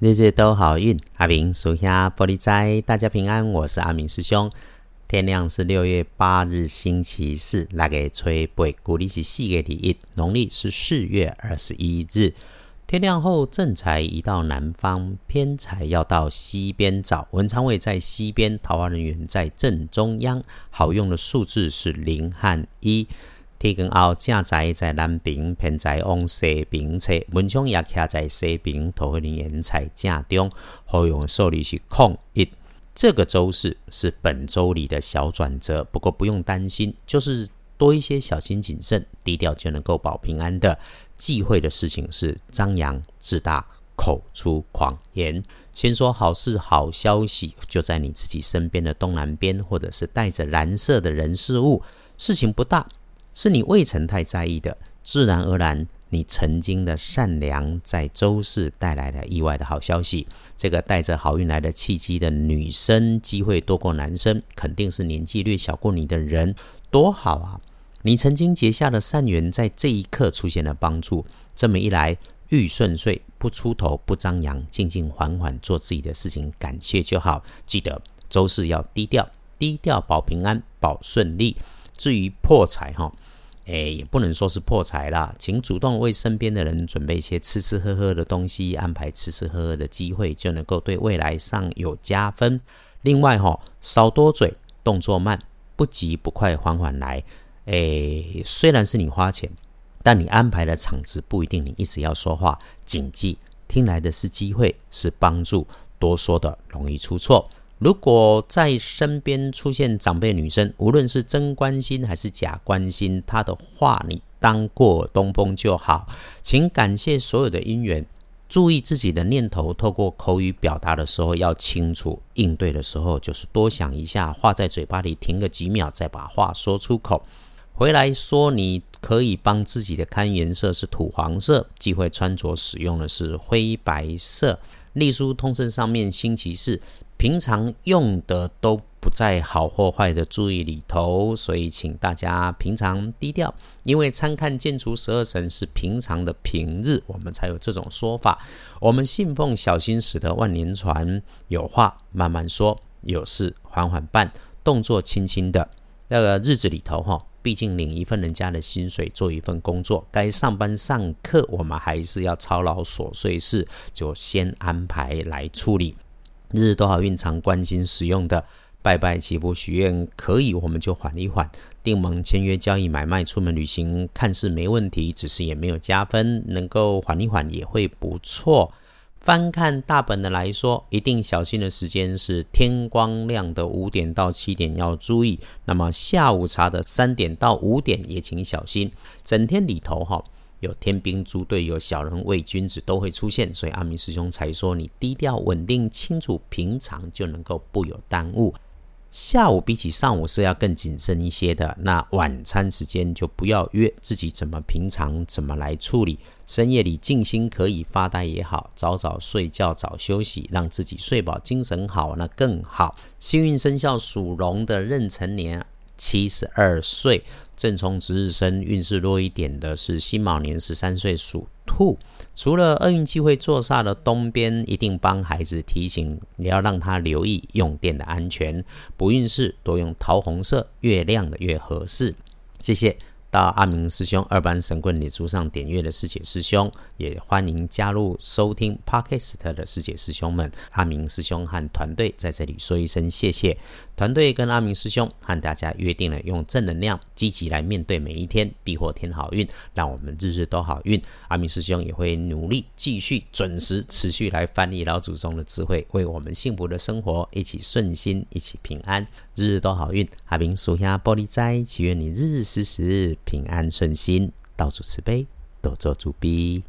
日日都好运，阿明属下玻璃斋，大家平安。我是阿明师兄。天亮是六月八日，星期四，那个吹背，古历是四月第一，农历是四月二十一日。天亮后，正财移到南方，偏财要到西边找。文昌位在西边，桃花人员在正中央。好用的数字是零和一。天光后，正在在南边，偏在往西边侧，文昌也徛在西边，桃花人在正中。好用的数字是空一。这个周四是本周里的小转折，不过不用担心，就是多一些小心谨慎、低调就能够保平安的。忌讳的事情是张扬自大、口出狂言。先说好事、好消息，就在你自己身边的东南边，或者是带着蓝色的人事物，事情不大。是你未曾太在意的，自然而然，你曾经的善良在周四带来了意外的好消息。这个带着好运来的契机的女生，机会多过男生，肯定是年纪略小过你的人，多好啊！你曾经结下的善缘，在这一刻出现了帮助。这么一来，遇顺遂，不出头，不张扬，静静缓缓做自己的事情，感谢就好。记得周四要低调，低调保平安，保顺利。至于破财，哈。哎，也不能说是破财啦，请主动为身边的人准备一些吃吃喝喝的东西，安排吃吃喝喝的机会，就能够对未来上有加分。另外哈，少多嘴，动作慢，不急不快，缓缓来。哎，虽然是你花钱，但你安排的场子不一定你一直要说话，谨记，听来的是机会，是帮助，多说的容易出错。如果在身边出现长辈女生，无论是真关心还是假关心，她的话你当过东风就好。请感谢所有的姻缘，注意自己的念头，透过口语表达的时候要清楚，应对的时候就是多想一下，话在嘴巴里停个几秒，再把话说出口。回来说，你可以帮自己的看颜色是土黄色，忌讳穿着使用的是灰白色。隶书通身上面星期四。平常用的都不在好或坏的注意里头，所以请大家平常低调。因为参看建筑十二神是平常的平日，我们才有这种说法。我们信奉小心驶得万年船，有话慢慢说，有事缓缓办，动作轻轻的。那个日子里头哈，毕竟领一份人家的薪水，做一份工作，该上班上课，我们还是要操劳琐碎事，就先安排来处理。日日都好运，常关心使用的拜拜祈福许愿可以，我们就缓一缓。订盟签约交易买卖出门旅行，看似没问题，只是也没有加分，能够缓一缓也会不错。翻看大本的来说，一定小心的时间是天光亮的五点到七点要注意，那么下午茶的三点到五点也请小心。整天里头哈。有天兵猪队友、小人伪君子都会出现，所以阿明师兄才说你低调、稳定、清楚，平常就能够不有耽误。下午比起上午是要更谨慎一些的。那晚餐时间就不要约，自己怎么平常怎么来处理。深夜里静心可以发呆也好，早早睡觉早休息，让自己睡饱精神好，那更好。幸运生肖属龙的壬辰年。七十二岁，正冲值日生，运势弱一点的是辛卯年十三岁属兔。除了厄运机会坐煞的东边，一定帮孩子提醒，你要让他留意用电的安全。不运势多用桃红色，越亮的越合适。谢谢。到阿明师兄二班神棍礼珠上点阅的师姐师兄，也欢迎加入收听 Podcast 的师姐师兄们。阿明师兄和团队在这里说一声谢谢。团队跟阿明师兄和大家约定了，用正能量、积极来面对每一天，必获天好运，让我们日日都好运。阿明师兄也会努力继续准时持续来翻译老祖宗的智慧，为我们幸福的生活一起顺心，一起平安，日日都好运。阿明属下玻璃斋，祈愿你日日时时。平安顺心，到处慈悲，多做主逼。